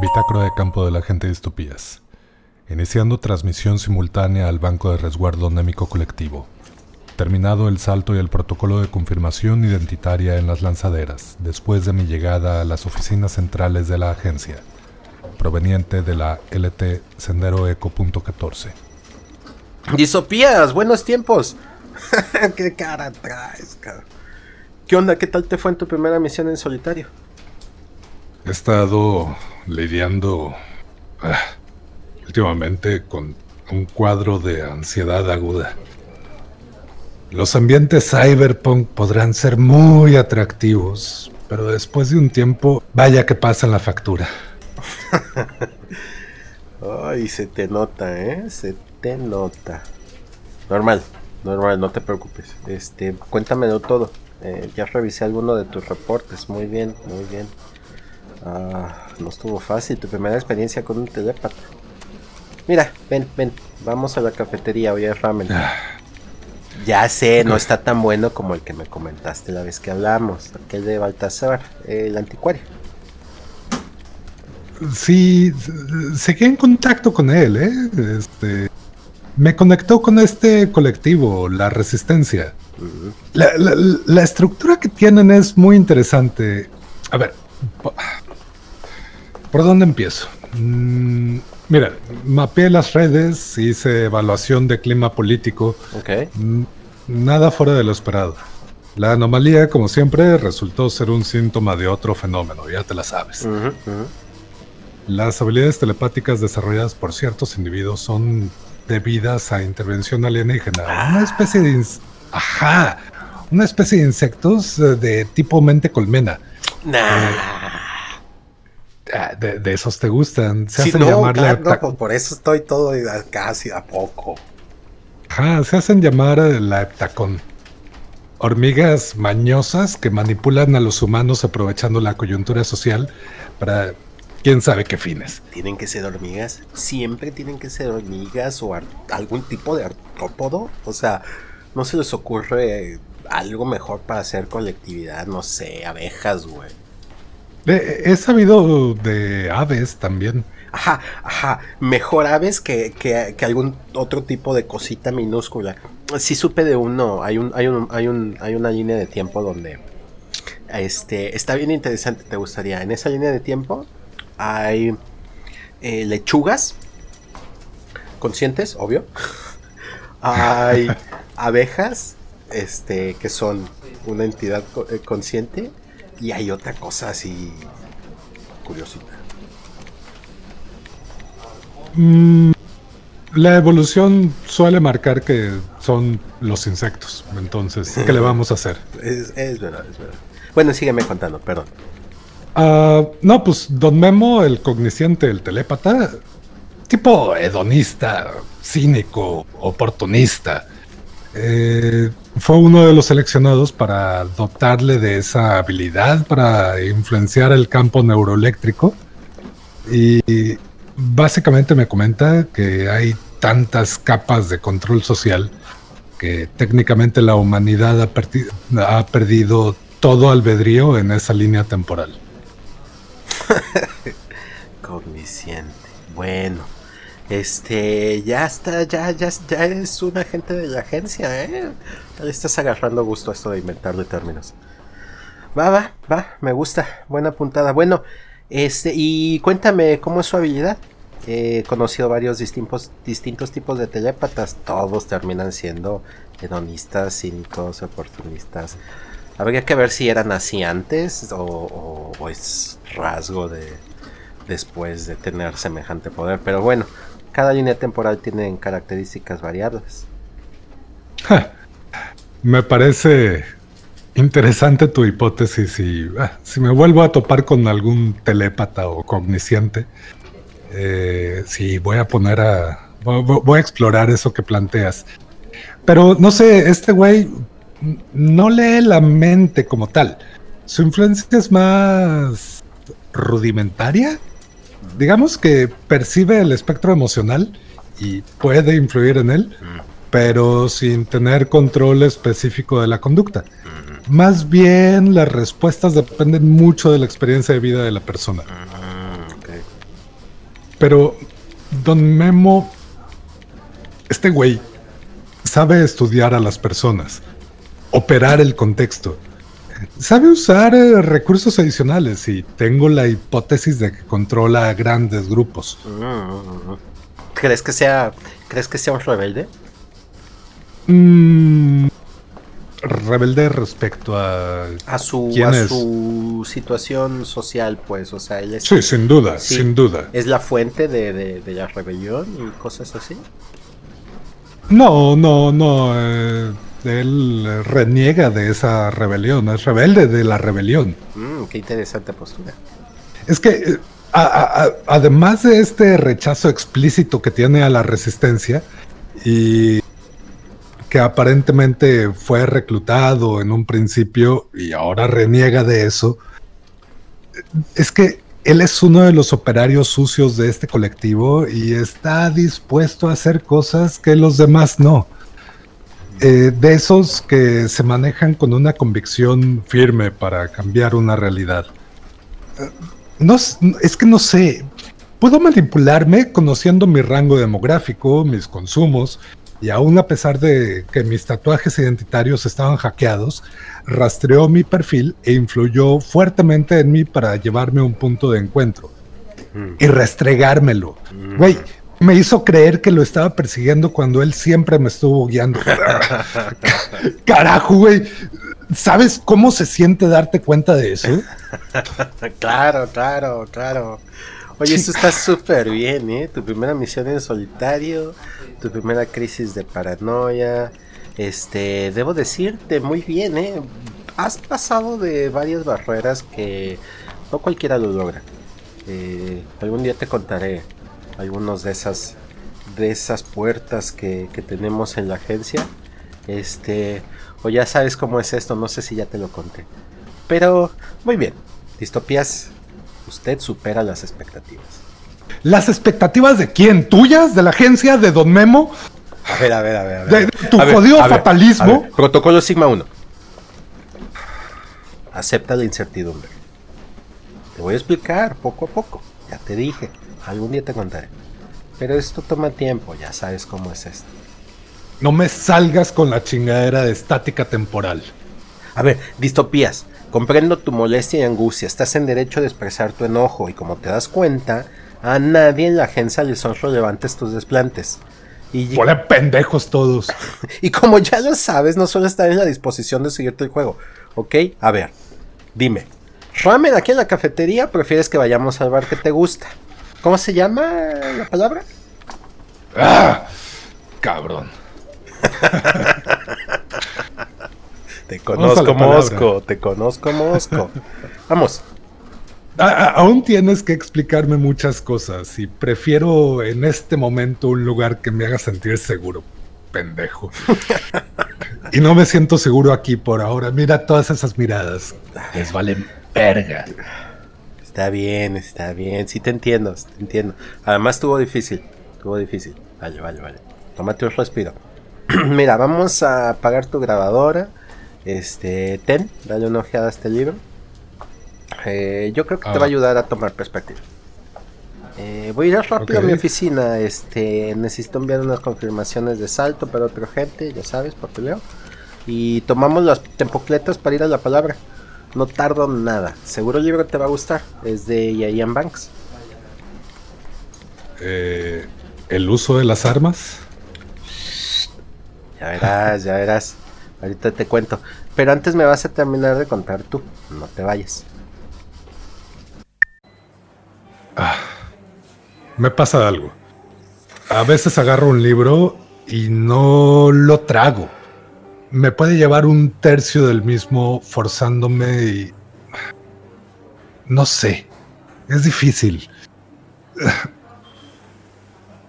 Bitácora de campo de la gente de distopías. Iniciando transmisión simultánea al banco de resguardo anémico colectivo. Terminado el salto y el protocolo de confirmación identitaria en las lanzaderas, después de mi llegada a las oficinas centrales de la agencia, proveniente de la LT Sendero Eco .14. Disopías, buenos tiempos. ¿Qué cara traes, cara? ¿Qué onda? ¿Qué tal te fue en tu primera misión en solitario? He estado lidiando ah, últimamente con un cuadro de ansiedad aguda. Los ambientes cyberpunk podrán ser muy atractivos, pero después de un tiempo, vaya que pasa la factura. Ay, se te nota, ¿eh? Se te nota. Normal, normal, no te preocupes. Este, cuéntamelo todo. Eh, ya revisé alguno de tus reportes. Muy bien, muy bien. Ah, no estuvo fácil tu primera experiencia con un telepata. Mira, ven, ven, vamos a la cafetería, hoy es ramen. Ah. Ya sé, no está tan bueno como el que me comentaste la vez que hablamos, aquel de Baltasar, el anticuario. Sí, seguí en contacto con él, ¿eh? Este, me conectó con este colectivo, La Resistencia. la, la, la, estructura que tienen es muy interesante. A ver, ¿por dónde empiezo? Mm, mira, mapeé las redes, hice evaluación de clima político. Ok. Mm, Nada fuera de lo esperado. La anomalía, como siempre, resultó ser un síntoma de otro fenómeno, ya te la sabes. Las habilidades telepáticas desarrolladas por ciertos individuos son debidas a intervención alienígena. Una especie de... Ajá. Una especie de insectos eh, de tipo mente colmena. Nah. Ah, De, de esos te gustan. Se Sí, hacen no, llamar claro, la no, por eso estoy todo casi a poco. Ajá, se hacen llamar eh, la heptacón. Hormigas mañosas que manipulan a los humanos aprovechando la coyuntura social para quién sabe qué fines. ¿Tienen que ser hormigas? ¿Siempre tienen que ser hormigas o algún tipo de artrópodo? O sea, ¿no se les ocurre algo mejor para hacer colectividad? No sé, abejas, güey. He sabido de aves también. Ajá, ajá. Mejor aves que, que, que algún otro tipo de cosita minúscula. Sí supe de uno. Hay un, hay un, hay un, hay una línea de tiempo donde este está bien interesante. Te gustaría. En esa línea de tiempo hay eh, lechugas conscientes, obvio. hay abejas, este, que son una entidad eh, consciente. Y hay otra cosa así curiosita. Mm, la evolución suele marcar que son los insectos. Entonces, ¿qué le vamos a hacer? Es, es verdad, es verdad. Bueno, sígueme contando, perdón. Ah, no, pues Don Memo, el cognisciente, el telépata, tipo hedonista, cínico, oportunista, eh, fue uno de los seleccionados para dotarle de esa habilidad para influenciar el campo neuroeléctrico. Y básicamente me comenta que hay tantas capas de control social que técnicamente la humanidad ha, ha perdido todo albedrío en esa línea temporal. Cognisciente. Bueno. Este, ya está, ya, ya, ya es un agente de la agencia, ¿eh? Le estás agarrando gusto a esto de inventarle términos. Va, va, va, me gusta. Buena puntada. Bueno, este, y cuéntame, ¿cómo es su habilidad? He conocido varios distintos, distintos tipos de telépatas. Todos terminan siendo hedonistas, cínicos, oportunistas. Habría que ver si eran así antes o, o- es rasgo de después de tener semejante poder. Pero bueno, cada línea temporal tiene características variables. Me parece interesante tu hipótesis y ah, si me vuelvo a topar con algún telépata o cognisciente, eh, sí, voy a poner a... vo- vo- Voy a explorar eso que planteas. Pero no sé, este güey no lee la mente como tal. Su influencia es más rudimentaria. Digamos que percibe el espectro emocional y puede influir en él, pero sin tener control específico de la conducta. Más bien las respuestas dependen mucho de la experiencia de vida de la persona. Ok. Pero Don Memo, este güey, sabe estudiar a las personas, operar el contexto. Sabe usar eh, recursos adicionales y tengo la hipótesis de que controla a grandes grupos. Mm. ¿Crees que sea, crees que sea un rebelde? Mm, rebelde respecto a a su, ¿Quién a es? su situación social, pues, o sea, él es, Sí, sin duda, Sí. sin duda. es la fuente de, de- de la rebelión y cosas así. No, no, no. eh, él reniega de esa rebelión, es rebelde de la rebelión. Mm, qué interesante postura. Es que, eh, a- a- a- además de este rechazo explícito que tiene a la resistencia y que aparentemente fue reclutado en un principio y ahora reniega de eso, es que él es uno de los operarios sucios de este colectivo y está dispuesto a hacer cosas que los demás no. Eh, de esos que se manejan con una convicción firme para cambiar una realidad. No, s- es que no sé. Puedo manipularme conociendo mi rango demográfico, mis consumos, y aún a pesar de que mis tatuajes identitarios estaban hackeados, rastreó mi perfil e influyó fuertemente en mí para llevarme a un punto de encuentro Mm. y restregármelo. Mm. Güey, me hizo creer que lo estaba persiguiendo cuando él siempre me estuvo guiando. Carajo, güey. ¿Sabes cómo se siente darte cuenta de eso? Claro, claro, claro. Oye, esto está súper bien, ¿eh? Tu primera misión en solitario, tu primera crisis de paranoia. Este, debo decirte, muy bien, ¿eh? Has pasado de varias barreras que no cualquiera lo logra. Eh, algún día te contaré algunos de esas de esas puertas que, que tenemos en la agencia. Este, o ya sabes cómo es esto, no sé si ya te lo conté. Pero, muy bien. Distopías, usted supera las expectativas. ¿Las expectativas de quién? ¿Tuyas? ¿De la agencia? ¿De Don Memo? A ver, a ver, a ver. a De- ver. de tu A jodido ver, fatalismo. a ver. Protocolo Sigma 1. Acepta la incertidumbre. Te voy a explicar poco a poco. Ya te dije. Algún día te contaré. Pero esto toma tiempo, ya sabes cómo es esto. No me salgas con la chingadera de estática temporal. A ver, distopías. Comprendo tu molestia y angustia. Estás en derecho de expresar tu enojo y como te das cuenta, a nadie en la agencia le son relevantes tus desplantes. Y, pendejos todos. y como ya lo sabes, no suele estar en la disposición de seguirte el juego. ¿Ok? A ver, dime. ¿Ramen aquí en la cafetería prefieres que vayamos al bar que te gusta? ¿Cómo se llama la palabra? ¡Ah! Cabrón. Te conozco. Mosco. Te conozco, Mosco. Vamos. A- a- aún tienes que explicarme muchas cosas y prefiero en este momento un lugar que me haga sentir seguro, pendejo. y no me siento seguro aquí por ahora. Mira todas esas miradas. Les valen verga. Está bien, está bien. Sí te entiendo, sí te entiendo. Además estuvo difícil. Estuvo difícil. Vale, vale, vale. Tómate un respiro. Mira, vamos a apagar tu grabadora. Este, ten, dale una ojeada a este libro. Eh, yo creo que te Ah. va a ayudar a tomar perspectiva. Eh, voy a ir rápido a mi oficina. Este, necesito enviar unas confirmaciones de salto para otra gente, ya sabes, papeleo. Y tomamos las tempocletas para ir a la palabra. No tardo nada. Seguro el libro te va a gustar. Es de Ian Banks. Eh, ¿El uso de las armas? Ya verás, ya verás. Ahorita te cuento. Pero antes me vas a terminar de contar tú. No te vayas. Me pasa algo. A veces agarro un libro y no lo trago. Me puede llevar un tercio del mismo forzándome y... No sé. Es difícil.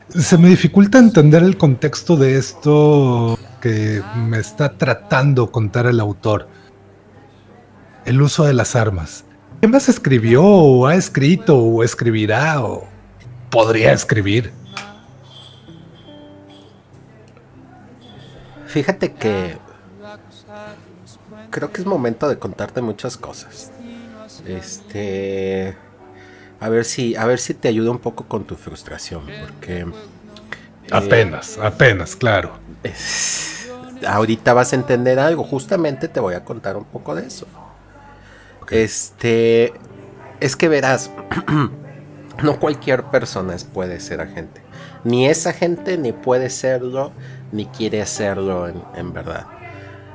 Se me dificulta entender el contexto de esto que me está tratando contar el autor. El uso de las armas. ¿Qué más escribió o ha escrito o escribirá o podría escribir? Fíjate que creo que es momento de contarte muchas cosas. Este, A ver si, a ver si te ayuda un poco con tu frustración, porque eh, apenas, apenas, claro. ahorita vas a entender algo. Justamente te voy a contar un poco de eso. Este, es que verás, no cualquier persona puede ser agente. Ni es agente, ni puede serlo, ni quiere serlo en, verdad.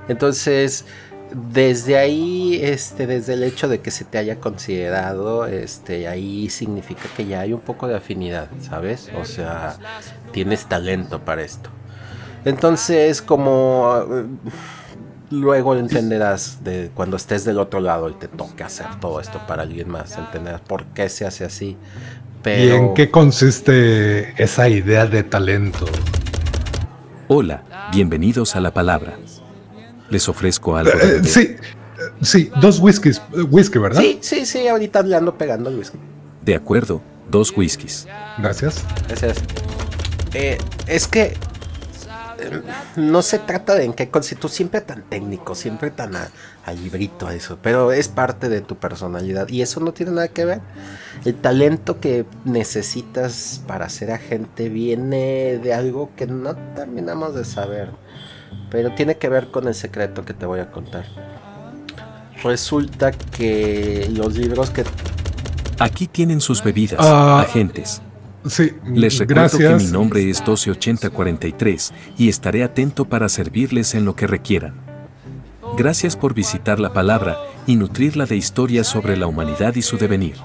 Entonces, desde ahí, este, desde el hecho de que se te haya considerado, este, ahí significa que ya hay un poco de afinidad, ¿sabes? O sea, tienes talento para esto. Entonces, como luego entenderás de cuando estés del otro lado y te toque hacer todo esto para alguien más, entenderás por qué se hace así. Pero... ¿Y en qué consiste esa idea de talento? Hola, bienvenidos a la palabra. Les ofrezco algo. Eh, sí, sí, dos whiskies, whisky, ¿verdad? Sí, sí, sí, ahorita le ando pegando el whisky. De acuerdo, dos whiskies. Gracias. Gracias. Eh, es que no se trata de en qué tú siempre tan técnico, siempre tan a, librito a eso, pero es parte de tu personalidad y eso no tiene nada que ver. El talento que necesitas para ser agente viene de algo que no terminamos de saber, pero tiene que ver con el secreto que te voy a contar. Resulta que los libros que... Aquí tienen sus bebidas, ah. agentes. Sí, Les recuerdo que mi nombre es 128043 y estaré atento para servirles en lo que requieran. Gracias por visitar la palabra y nutrirla de historias sobre la humanidad y su devenir.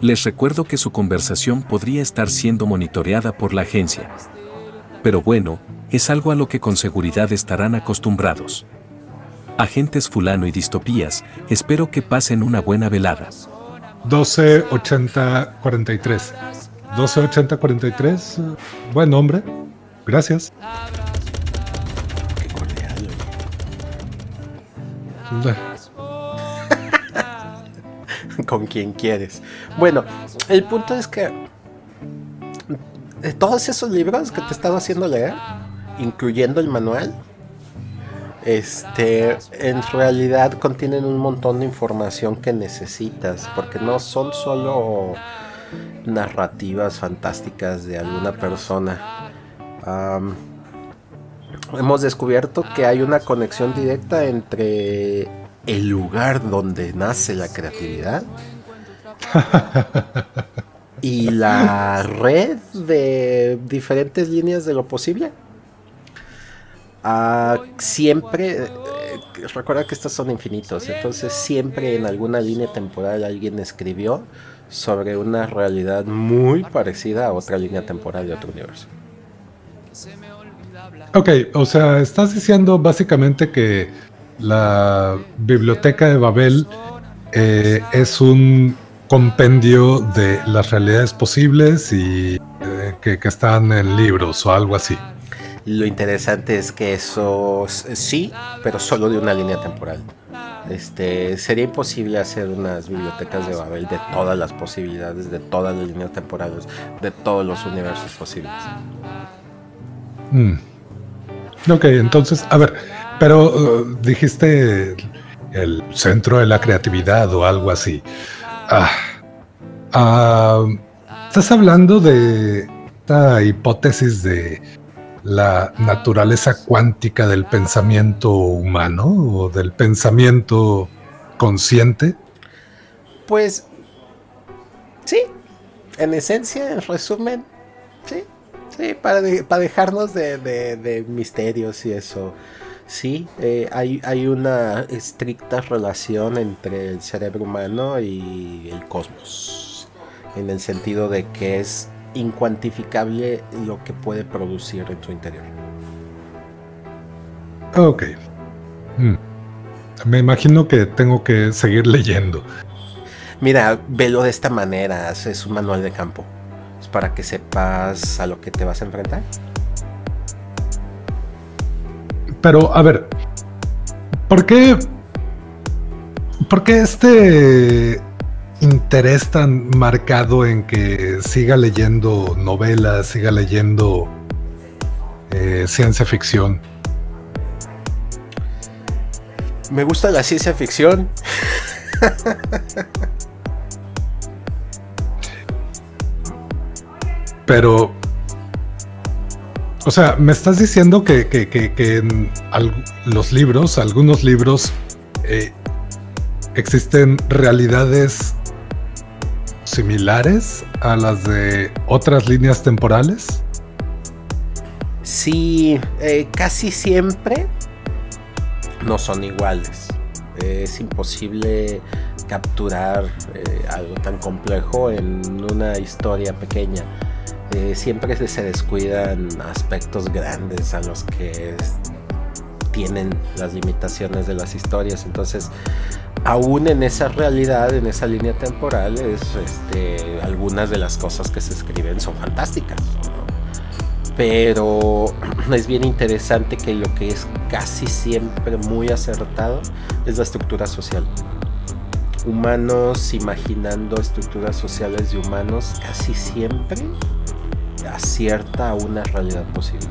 Les recuerdo que su conversación podría estar siendo monitoreada por la agencia. Pero bueno, es algo a lo que con seguridad estarán acostumbrados. Agentes fulano y distopías, espero que pasen una buena velada. 128043 128043, buen nombre. Gracias. Con quien quieres. Bueno, el punto es que de todos esos libros que te he estado haciendo leer, incluyendo el manual, este, en realidad contienen un montón de información que necesitas, porque no son solo narrativas fantásticas de alguna persona. hemos descubierto que hay una conexión directa entre el lugar donde nace la creatividad y la red de diferentes líneas de lo posible. Ah, siempre, eh, recuerda que estos son infinitos, entonces siempre en alguna línea temporal alguien escribió sobre una realidad muy parecida a otra línea temporal de otro universo. Ok, o sea, estás diciendo básicamente que la biblioteca de Babel eh, es un compendio de las realidades posibles y eh, que, que, están en libros o algo así. Lo interesante es que eso sí, pero solo de una línea temporal. Este, sería imposible hacer unas bibliotecas de Babel de todas las posibilidades, de todas las líneas temporales, de todos los universos posibles. Mm. Ok, entonces, a ver, pero uh, dijiste el centro de la creatividad o algo así. Ah, ah, estás hablando de esta hipótesis de la naturaleza cuántica del pensamiento humano o del pensamiento consciente? Pues sí, en esencia, en resumen, sí, sí, para, para dejarnos de, misterios y eso. Sí, eh, hay, hay una estricta relación entre el cerebro humano y el cosmos, en el sentido de que es incuantificable lo que puede producir en su interior. Ok. Hmm. Me imagino que tengo que seguir leyendo. Mira, velo de esta manera, es un manual de campo. Es para que sepas a lo que te vas a enfrentar. Pero, a ver, ¿por qué? ¿Por qué este interés tan marcado en que siga leyendo novelas, siga leyendo eh, ciencia ficción? Me gusta la ciencia ficción. pero o sea, me estás diciendo que, en los libros, algunos libros, eh, existen realidades similares a las de otras líneas temporales. Sí, eh, casi siempre no son iguales. es imposible capturar eh, algo tan complejo en una historia pequeña. Eh, siempre se descuidan aspectos grandes a los que tienen las limitaciones de las historias. Entonces, aún en esa realidad, en esa línea temporal, este, algunas de las cosas que se escriben son fantásticas. Pero es bien interesante que lo que es casi siempre muy acertado es la estructura social. Humanos imaginando estructuras sociales de humanos casi siempre acierta a una realidad posible.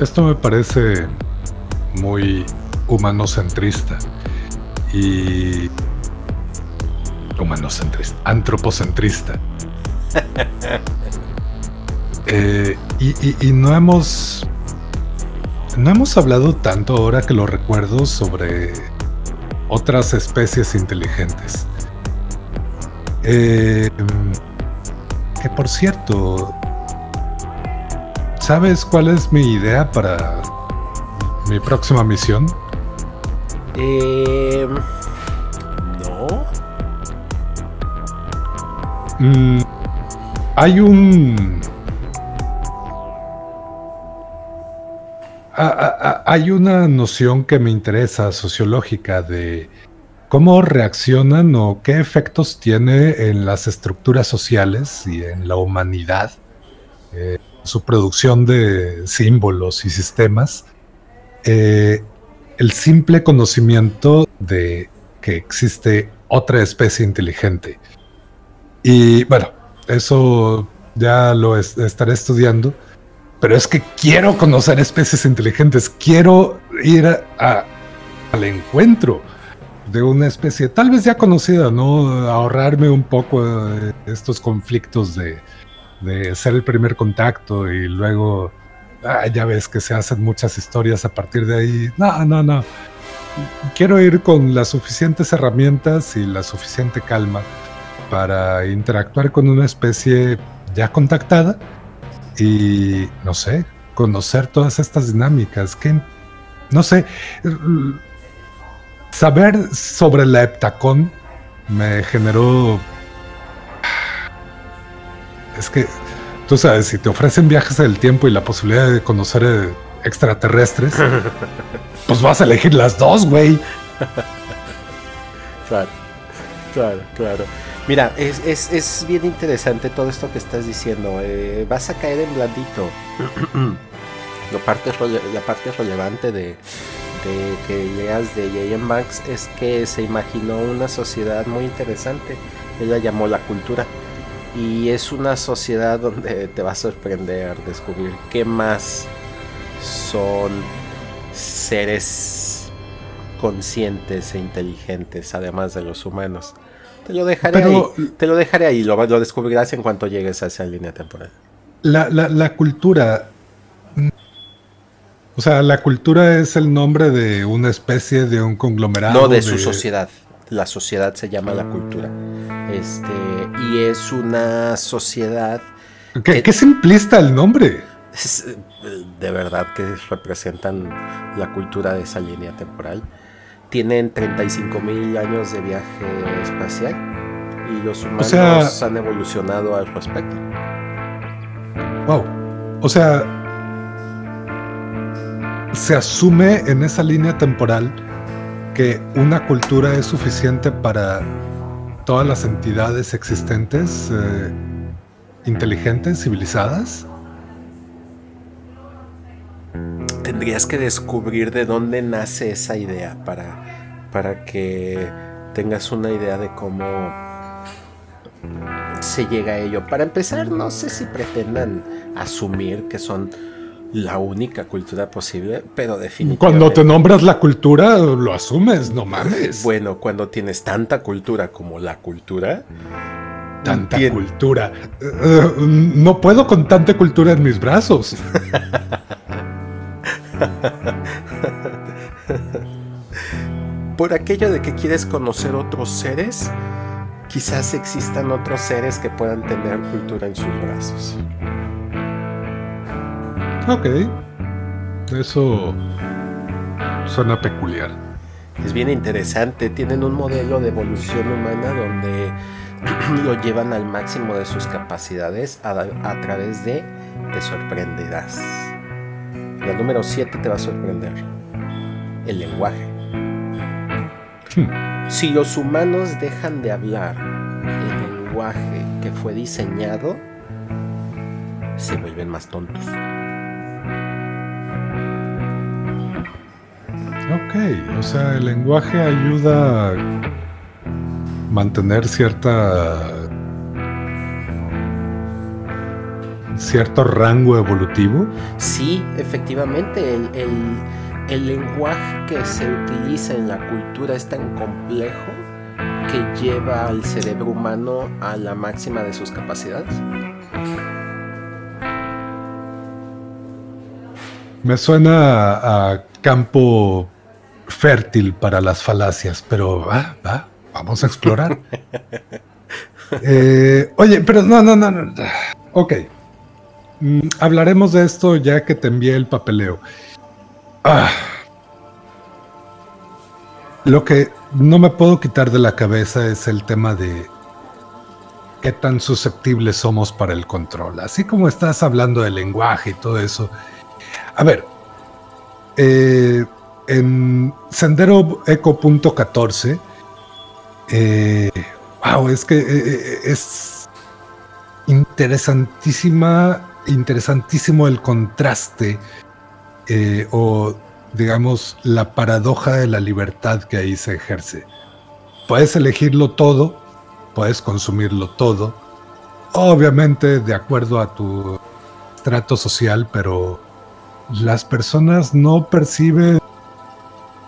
Esto me parece muy humanocentrista y humanocentrista, antropocentrista. Eh, y, no hemos no hemos hablado tanto ahora que lo recuerdo sobre otras especies inteligentes. Eh, que por cierto, ¿sabes cuál es mi idea para mi próxima misión? Eh, no. Mm, hay un... hay una noción que me interesa sociológica de ¿Cómo reaccionan o qué efectos tiene en las estructuras sociales y en la humanidad eh, su producción de símbolos y sistemas? Eh, el simple conocimiento de que existe otra especie inteligente. Y bueno, eso ya lo estaré estudiando, pero es que quiero conocer especies inteligentes, quiero ir al encuentro de una especie tal vez ya conocida, ¿no? Ahorrarme un poco de estos conflictos de, ser el primer contacto y luego, ah, ya ves que se hacen muchas historias a partir de ahí. No, no, no. Quiero ir con las suficientes herramientas y la suficiente calma para interactuar con una especie ya contactada y, no sé, conocer todas estas dinámicas. Que, no sé, saber sobre la heptacón me generó. Es que, tú sabes, si te ofrecen viajes del tiempo y la posibilidad de conocer eh, extraterrestres, pues vas a elegir las dos, güey. Claro, claro, claro. Mira, es, bien interesante todo esto que estás diciendo. Eh, vas a caer en blandito. la, parte, la parte relevante de, que leas de J.M. Banks es que se imaginó una sociedad muy interesante. Él la llamó la cultura. Y es una sociedad donde te va a sorprender descubrir qué más son seres conscientes e inteligentes, además de los humanos. Te lo dejaré ahí. Te lo dejaré ahí. Lo, lo descubrirás en cuanto llegues a esa línea temporal. La, la, la cultura o sea, la cultura es el nombre de una especie, de un conglomerado. No, de, su sociedad. La sociedad se llama la cultura. Este, y es una sociedad. ¿Qué, que, simplista el nombre? de verdad que representan la cultura de esa línea temporal. Tienen 35 mil años de viaje espacial y los humanos han evolucionado al respecto. Wow. O sea, se asume en esa línea temporal que una cultura es suficiente para todas las entidades existentes, eh, inteligentes, civilizadas. Tendrías que descubrir de dónde nace esa idea para, para que tengas una idea de cómo se llega a ello. Para empezar, no sé si pretendan asumir que son la única cultura posible, pero definitivamente. Cuando te nombras la cultura, lo asumes, no mames. Bueno, cuando tienes tanta cultura como la cultura, Tanta cultura. Eh, no puedo con tanta cultura en mis brazos. Por aquello de que quieres conocer otros seres, quizás existan otros seres que puedan tener cultura en sus brazos. Ok. Eso suena peculiar. Es bien interesante. Tienen un modelo de evolución humana donde lo llevan al máximo de sus capacidades a, través de te sorprenderás. La número 7 te va a sorprender. El lenguaje. Hmm. Si los humanos dejan de hablar el lenguaje que fue diseñado, se vuelven más tontos. Ok, o sea, el lenguaje ayuda a mantener cierta cierto rango evolutivo. Sí, efectivamente, el, lenguaje que se utiliza en la cultura es tan complejo que lleva al cerebro humano a la máxima de sus capacidades. Me suena a campo fértil para las falacias, pero va, va, vamos a explorar. Eh, oye, pero no, no, no, no. Ok. Mm, hablaremos de esto ya que te envié el papeleo. Ah. Lo que no me puedo quitar de la cabeza es el tema de qué tan susceptibles somos para el control. Así como estás hablando del lenguaje y todo eso. A ver, eh, en Sendero Eco punto 14, eh, wow, es que eh, es interesantísima, interesantísimo el contraste o digamos la paradoja de la libertad que ahí se ejerce. Puedes elegirlo todo, puedes consumirlo todo, obviamente de acuerdo a tu trato social, pero las personas no perciben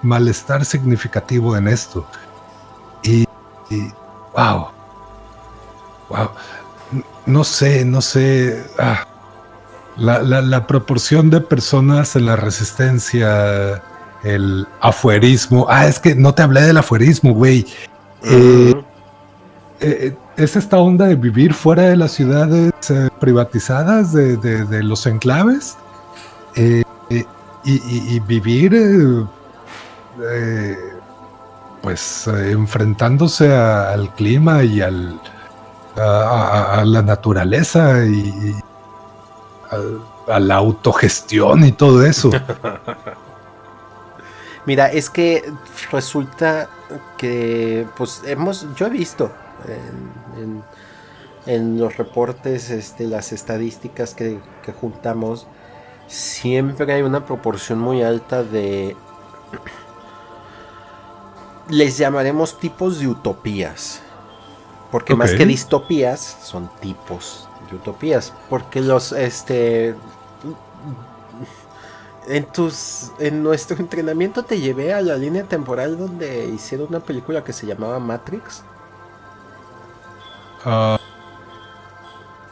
malestar significativo en esto. Y, wow, wow, no sé, no sé. Ah, la, proporción de personas en la resistencia, el afuerismo. Ah, es que no te hablé del afuerismo, güey. Eh, eh, es esta onda de vivir fuera de las ciudades eh, privatizadas, de, los enclaves, y, vivir pues enfrentándose al clima y al, a, la naturaleza y, a, la autogestión y todo eso. Mira, es que resulta que, pues hemos, yo he visto en, los reportes, este, las estadísticas que, que juntamos, siempre hay una proporción muy alta de les llamaremos tipos de utopías. Porque más que distopías, son tipos de utopías. Porque los, este... En tus. En nuestro entrenamiento te llevé a la línea temporal donde hicieron una película que se llamaba Matrix. Ah,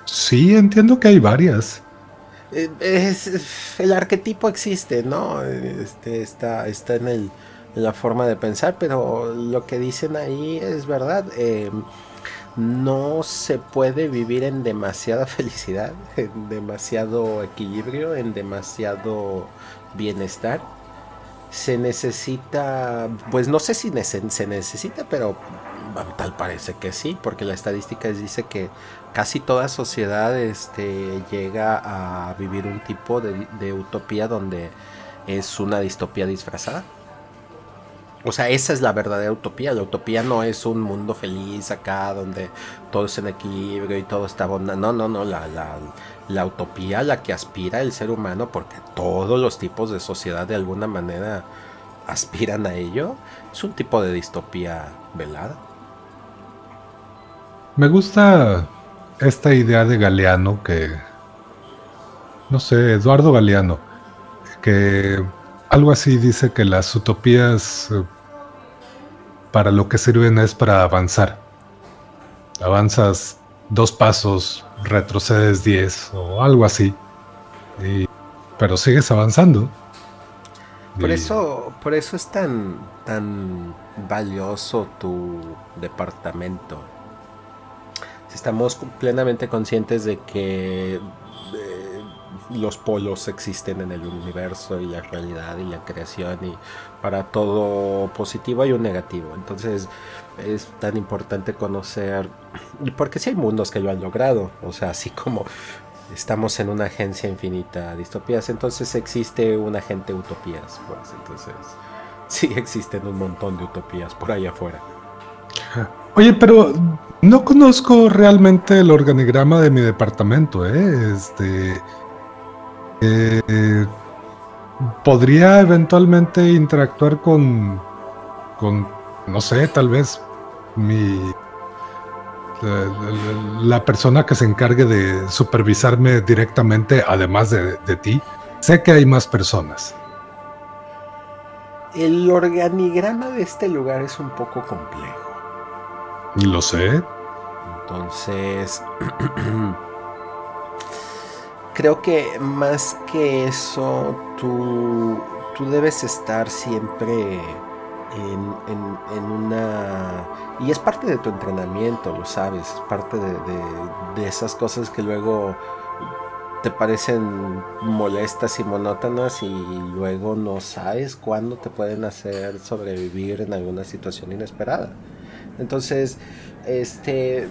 sí, entiendo que hay varias. Eh, el arquetipo existe, ¿no? Este, está, está en el la forma de pensar, pero lo que dicen ahí es verdad. Eh, no se puede vivir en demasiada felicidad, en demasiado equilibrio, en demasiado bienestar. Se necesita, pues no sé si se necesita, pero tal parece que sí, porque la estadística dice que casi toda sociedad este, llega a vivir un tipo de utopía donde es una distopía disfrazada. O sea, esa es la verdadera utopía. La utopía no es un mundo feliz acá donde todo es en equilibrio y todo está bonito. No, no, no. La, la, la utopía a la que aspira el ser humano, porque todos los tipos de sociedad de alguna manera aspiran a ello, es un tipo de distopía velada. Me gusta esta idea de Galeano que... No sé, Eduardo Galeano, que algo así dice que las utopías eh, para lo que sirven es para avanzar. Avanzas dos pasos, retrocedes diez o algo así. pero sigues avanzando. Por eso, por eso es tan, tan valioso tu departamento. Estamos plenamente conscientes de que los polos existen en el universo y la realidad y la creación y para todo positivo hay un negativo. Entonces es tan importante conocer, porque si hay mundos que lo han logrado, o sea, así como estamos en una agencia infinita de distopías, entonces existe un agente utopías, pues entonces sí existen un montón de utopías por ahí afuera. Oye, pero no conozco realmente el organigrama de mi departamento, ¿eh? Este, eh, podría eventualmente interactuar con, con, no sé, tal vez mi la, persona que se encargue de supervisarme directamente, además de, de, ti. Sé que hay más personas. El organigrama de este lugar es un poco complejo. Lo sé. Entonces, creo que más que eso, tú, tú debes estar siempre en, una... Y es parte de tu entrenamiento, lo sabes, es parte de, esas cosas que luego te parecen molestas y monótonas y luego no sabes cuándo te pueden hacer sobrevivir en alguna situación inesperada. Entonces, este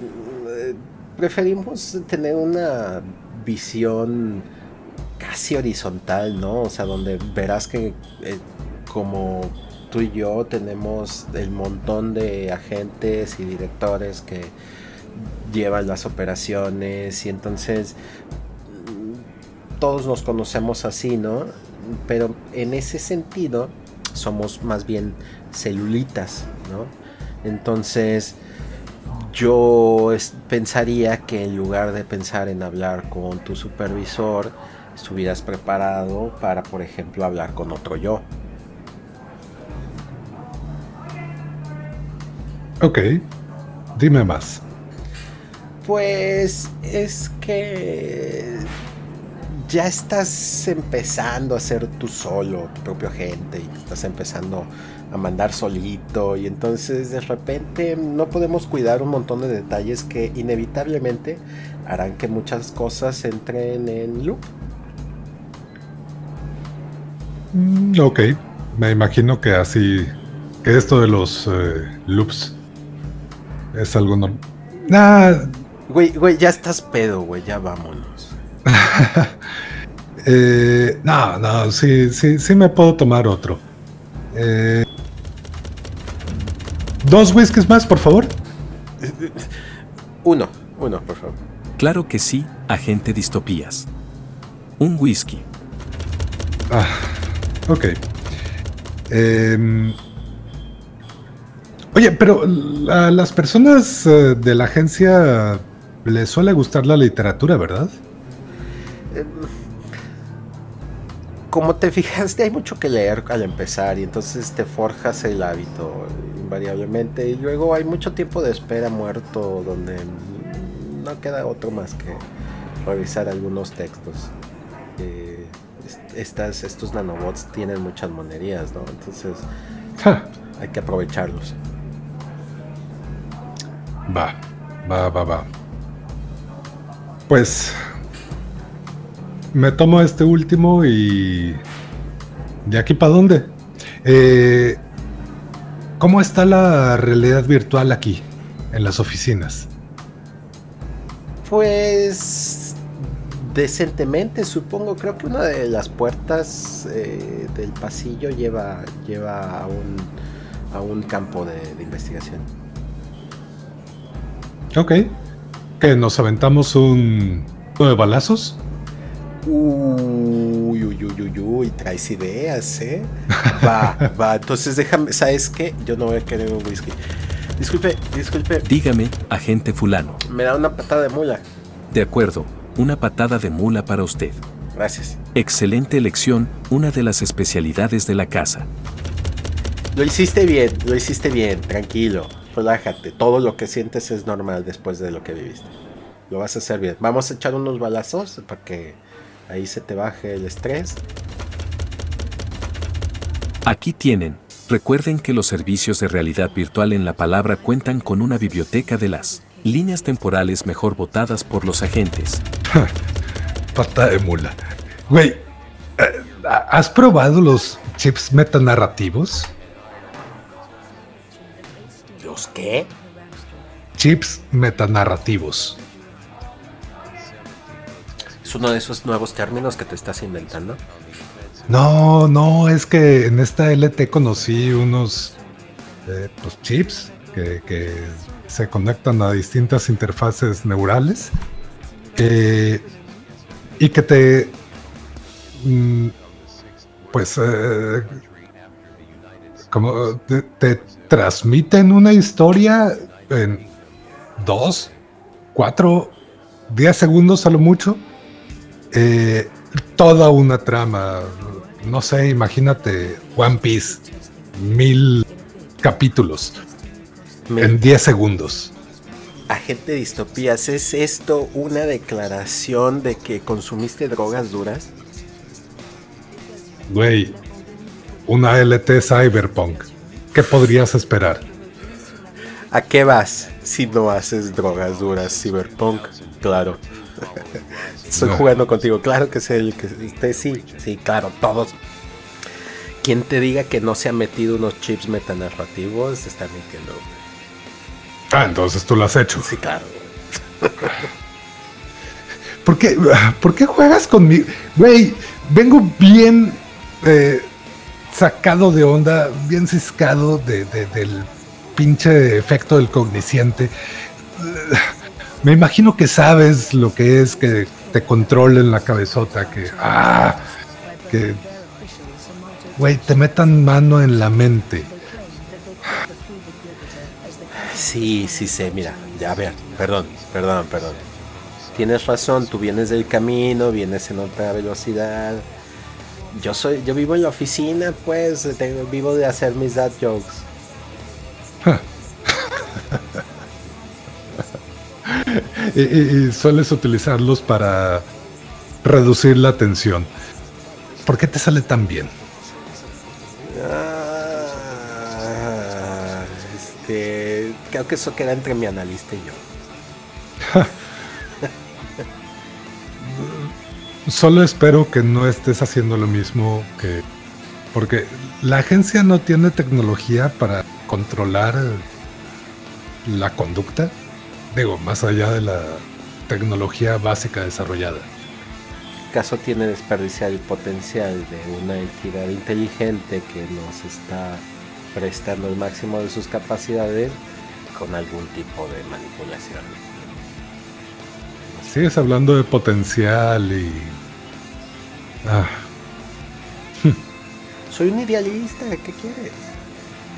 preferimos tener una visión casi horizontal, ¿no? O sea, donde verás que eh, como tú y yo tenemos el montón de agentes y directores que llevan las operaciones y entonces mm, todos nos conocemos así, ¿no? Pero en ese sentido somos más bien celulitas, ¿no? Entonces, yo pensaría que en lugar de pensar en hablar con tu supervisor, estuvieras preparado para, por ejemplo, hablar con otro yo. Ok, dime más. Pues es que ya estás empezando a ser tú solo, tu propio agente, y estás empezando a mandar solito y entonces de repente no podemos cuidar un montón de detalles que inevitablemente harán que muchas cosas entren en loop. Mm, ok, me imagino que así, que esto de los eh, loops es algo normal. Güey, güey, ya estás pedo, güey, ya vámonos. eh, no, no, sí, sí, sí me puedo tomar otro. Eh, Dos whiskies más, por favor. Uno, uno, por favor. Claro que sí, agente distopías. Un whisky. Ah, ok. Em, oye, pero a las personas eh, de la agencia les suele gustar la literatura, ¿verdad? Em, como te fijaste, hay mucho que leer al empezar y entonces te forjas el hábito invariablemente. Y luego hay mucho tiempo de espera muerto donde no queda otro más que revisar algunos textos. Eh, estas, estos nanobots tienen muchas monerías, ¿no? Entonces hay que aprovecharlos. Va, va, va, va. Pues me tomo este último y... ¿De aquí para dónde? Eh, ¿Cómo está la realidad virtual aquí, en las oficinas? Pues decentemente, supongo. Creo que una de las puertas eh, del pasillo lleva, lleva a, un, a un campo de, de investigación. Ok. ¿Que nos aventamos un... de balazos? Uy, uy, uy, uy, uy, traes ideas, ¿eh? Va, va. Entonces déjame, ¿sabes qué? Yo no voy a querer un whisky. Disculpe, disculpe. Dígame, agente fulano. Me da una patada de mula. De acuerdo, una patada de mula para usted. Gracias. Excelente elección, una de las especialidades de la casa. Lo hiciste bien, lo hiciste bien, tranquilo, relájate. Todo lo que sientes es normal después de lo que viviste. Lo vas a hacer bien. Vamos a echar unos balazos para que ahí se te baje el estrés. Aquí tienen. Recuerden que los servicios de realidad virtual en la palabra cuentan con una biblioteca de las líneas temporales mejor votadas por los agentes. Pata de mula. Güey, eh, ¿has probado los chips metanarrativos? ¿Los qué? Chips metanarrativos. ¿Es uno de esos nuevos términos que te estás inventando? No, no, es que en esta LT conocí unos eh, pues, chips que, se conectan a distintas interfaces neurales eh, y que te, mm, pues, eh, como te, transmiten una historia en dos, cuatro, diez segundos a lo mucho. toda una trama, no sé, imagínate One Piece, mil capítulos en 10 segundos. Agente Distopías, ¿es esto una declaración de que consumiste drogas duras? Güey, una LT Cyberpunk. ¿Qué podrías esperar? ¿A qué vas si no haces drogas duras Cyberpunk? Claro. Estoy jugando contigo, claro que sé, que usted sí, sí, claro, todos. Quien te diga que no se ha metido unos chips metanarrativos está mintiendo. Ah, entonces tú lo has hecho. Sí, claro. ¿Por qué, ¿Por qué juegas conmigo? Güey, vengo bien eh, sacado de onda, bien ciscado de, del pinche efecto del cogniciente. Me imagino que sabes lo que es que te controlen la cabezota, que, ah, que, güey, te metan mano en la mente. Sí, sí sé, mira, ya a ver, perdón, perdón, perdón. Tienes razón, tú vienes del camino, vienes en otra velocidad. Yo soy, yo vivo en la oficina, pues, tengo, vivo de hacer mis dad jokes. y, sueles utilizarlos para reducir la tensión. ¿Por qué te sale tan bien? Creo que eso queda entre mi analista y yo. Solo espero que no estés haciendo lo mismo que... Porque la agencia no tiene tecnología para controlar la conducta. Digo, más allá de la tecnología básica desarrollada. ¿Caso tiene desperdiciar el potencial de una entidad inteligente que nos está prestando el máximo de sus capacidades con algún tipo de manipulación? Sigues hablando de potencial y... Ah. Soy un idealista, ¿qué quieres?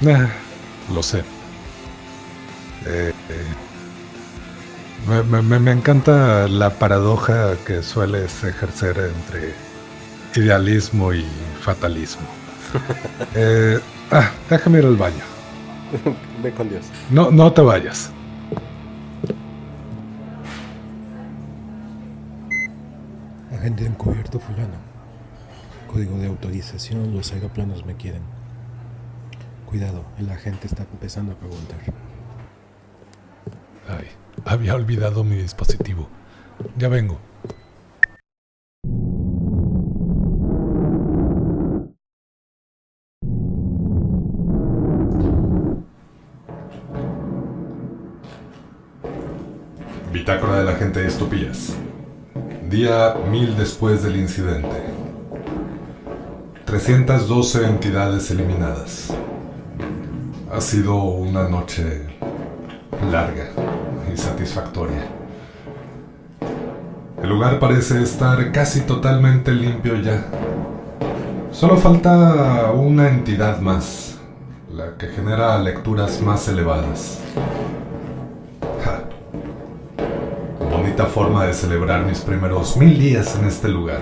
Ah, lo sé. Eh, eh me, encanta la paradoja que sueles ejercer entre idealismo y fatalismo. eh, ah, déjame ir al baño. Ve con Dios. No, no te vayas. Agente encubierto fulano. Código de autorización, los aeroplanos me quieren. Cuidado, el agente está empezando a preguntar. Ay. Había olvidado mi dispositivo. Ya vengo. Bitácora de la gente de Estupillas. Día 1000 después del incidente. 312 entidades eliminadas. Ha sido una noche larga satisfactoria. El lugar parece estar casi totalmente limpio ya. Solo falta una entidad más, la que genera lecturas más elevadas. Bonita forma de celebrar mis primeros mil días en este lugar.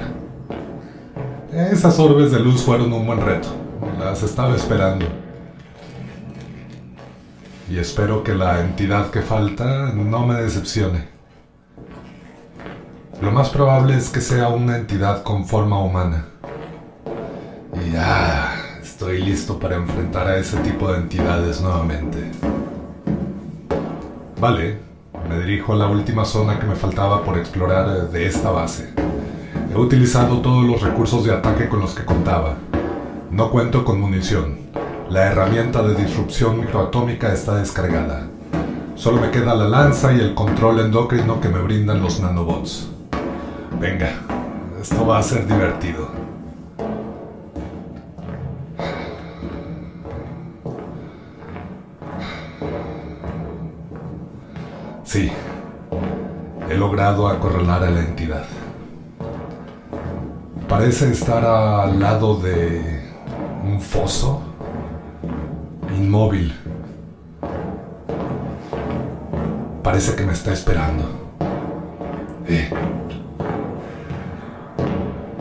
Esas orbes de luz fueron un buen reto. Las estaba esperando y espero que la entidad que falta no me decepcione. Lo más probable es que sea una entidad con forma humana. Y ya estoy listo para enfrentar a ese tipo de entidades nuevamente. Vale, me dirijo a la última zona que me faltaba por explorar de esta base. He utilizado todos los recursos de ataque con los que contaba. No cuento con munición. La herramienta de disrupción microatómica está descargada. Solo me queda la lanza y el control endocrino que me brindan los nanobots. Venga, esto va a ser divertido. Sí, he logrado acorralar a la entidad. Parece estar al lado de un foso inmóvil. Parece que me está esperando. Eh.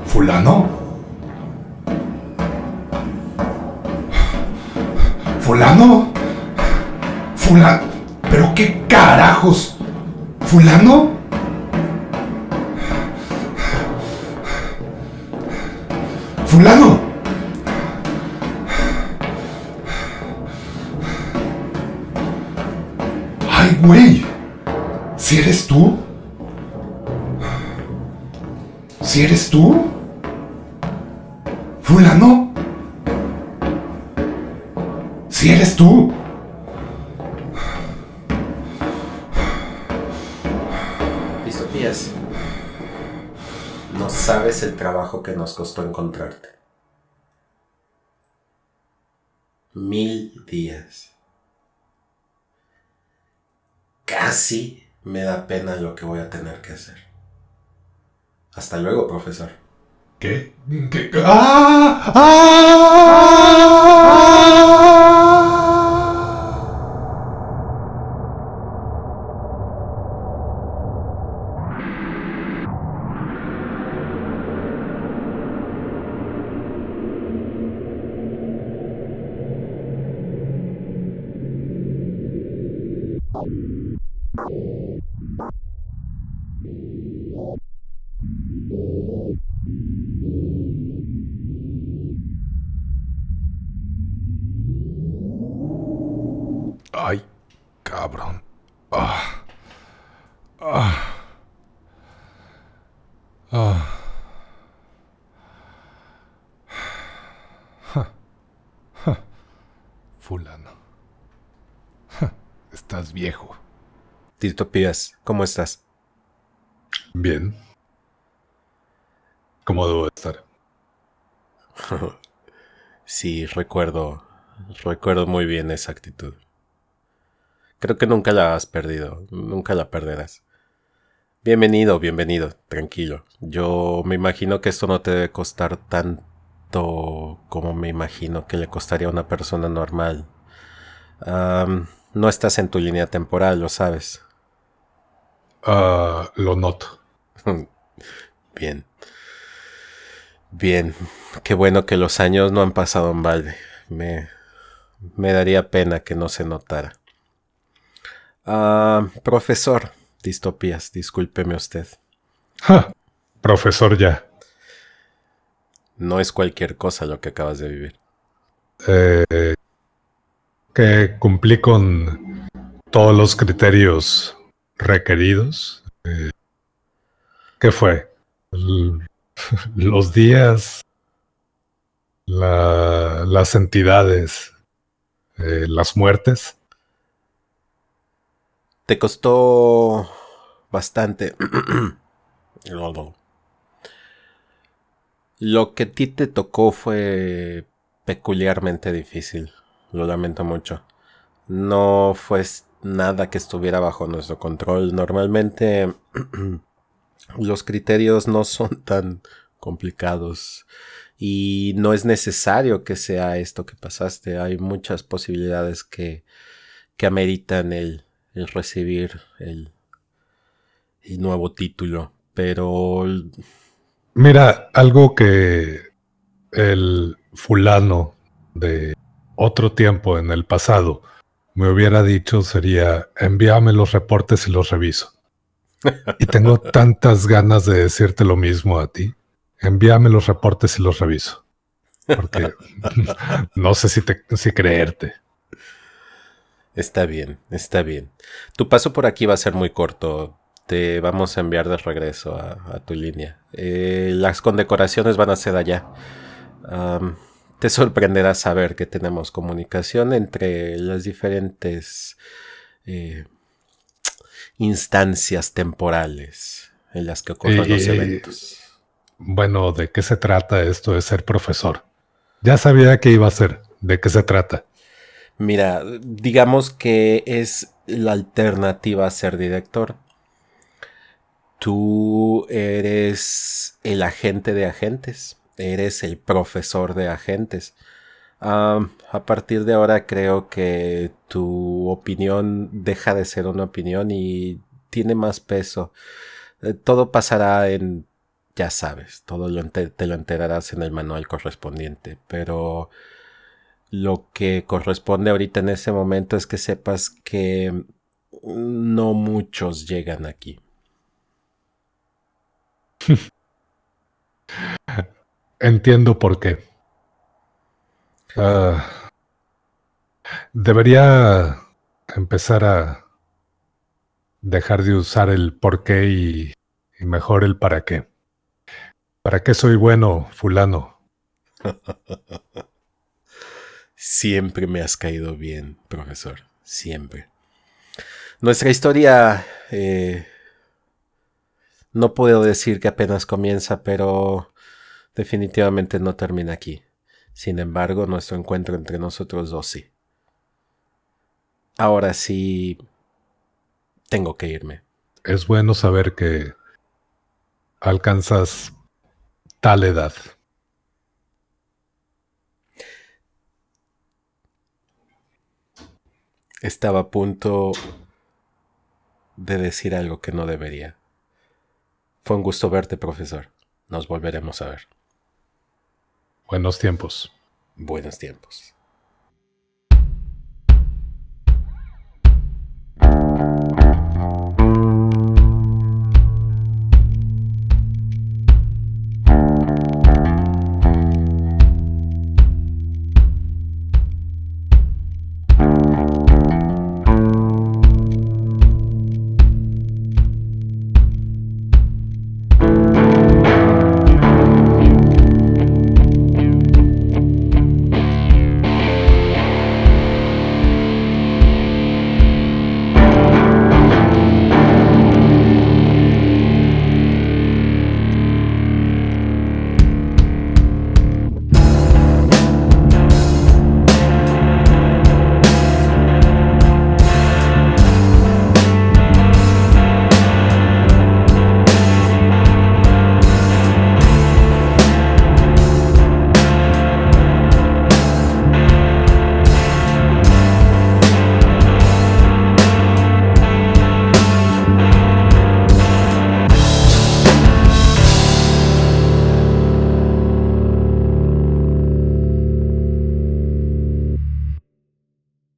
¿Fulano? ¿Fulano? ¿Fulano? ¿Pero qué carajos? ¿Fulano? ¡Fulano! ¡Ay, güey! ¿Si eres tú? ¿Si eres tú? ¿Fulano? ¿Si eres tú? Que nos costó encontrarte. Mil días. Casi me da pena lo que voy a tener que hacer. Hasta luego, profesor. ¿Qué? ¿Qué? ¡Ah! ¡Ah! Distopías, ¿cómo estás? Bien. ¿Cómo debo estar? sí, recuerdo. Recuerdo muy bien esa actitud. Creo que nunca la has perdido, nunca la perderás. Bienvenido, bienvenido, tranquilo. Yo me imagino que esto no te debe costar tanto como me imagino que le costaría a una persona normal. Um, no estás en tu línea temporal, lo sabes. Uh, lo noto. Bien. Bien. Qué bueno que los años no han pasado en balde. Me, me daría pena que no se notara. Uh, profesor, distopías, discúlpeme usted. Ja, profesor ya. No es cualquier cosa lo que acabas de vivir. Eh, que cumplí con todos los criterios requeridos. Eh, ¿Qué fue? Los días, la, las entidades, eh, las muertes. Te costó bastante. Lo que a ti te tocó fue peculiarmente difícil. Lo lamento mucho. No fue nada que estuviera bajo nuestro control. Normalmente los criterios no son tan complicados y no es necesario que sea esto que pasaste. Hay muchas posibilidades que, que ameritan el, recibir el, nuevo título. Pero... Mira, algo que el fulano de otro tiempo en el pasado me hubiera dicho sería envíame los reportes y los reviso. Y tengo tantas ganas de decirte lo mismo a ti. Envíame los reportes y los reviso. Porque no sé si, te, si creerte. Está bien, está bien. Tu paso por aquí va a ser muy corto. Te vamos a enviar de regreso a, tu línea. Eh, las condecoraciones van a ser allá. Te sorprenderá saber que tenemos comunicación entre las diferentes eh, instancias temporales en las que ocurren los eventos. Bueno, ¿de qué se trata esto de ser profesor? Ya sabía que iba a ser. ¿De qué se trata? Mira, digamos que es la alternativa a ser director. Tú eres el agente de agentes, eres el profesor de agentes. a partir de ahora creo que tu opinión deja de ser una opinión y tiene más peso. Eh, todo pasará en ya sabes, todo te lo enterarás en el manual correspondiente, pero lo que corresponde ahorita en ese momento es que sepas que no muchos llegan aquí. Entiendo por qué. Ah, debería empezar a dejar de usar el por qué y mejor el para qué. ¿Para qué soy bueno, fulano? Siempre me has caído bien, profesor. Siempre. Nuestra historia... Eh, no puedo decir que apenas comienza, pero definitivamente no termina aquí. Sin embargo, nuestro encuentro entre nosotros dos sí. Ahora sí... Tengo que irme. Es bueno saber que alcanzas tal edad? Estaba a punto de decir algo que no debería. Fue un gusto verte, profesor. Nos volveremos a ver. Buenos tiempos. Buenos tiempos.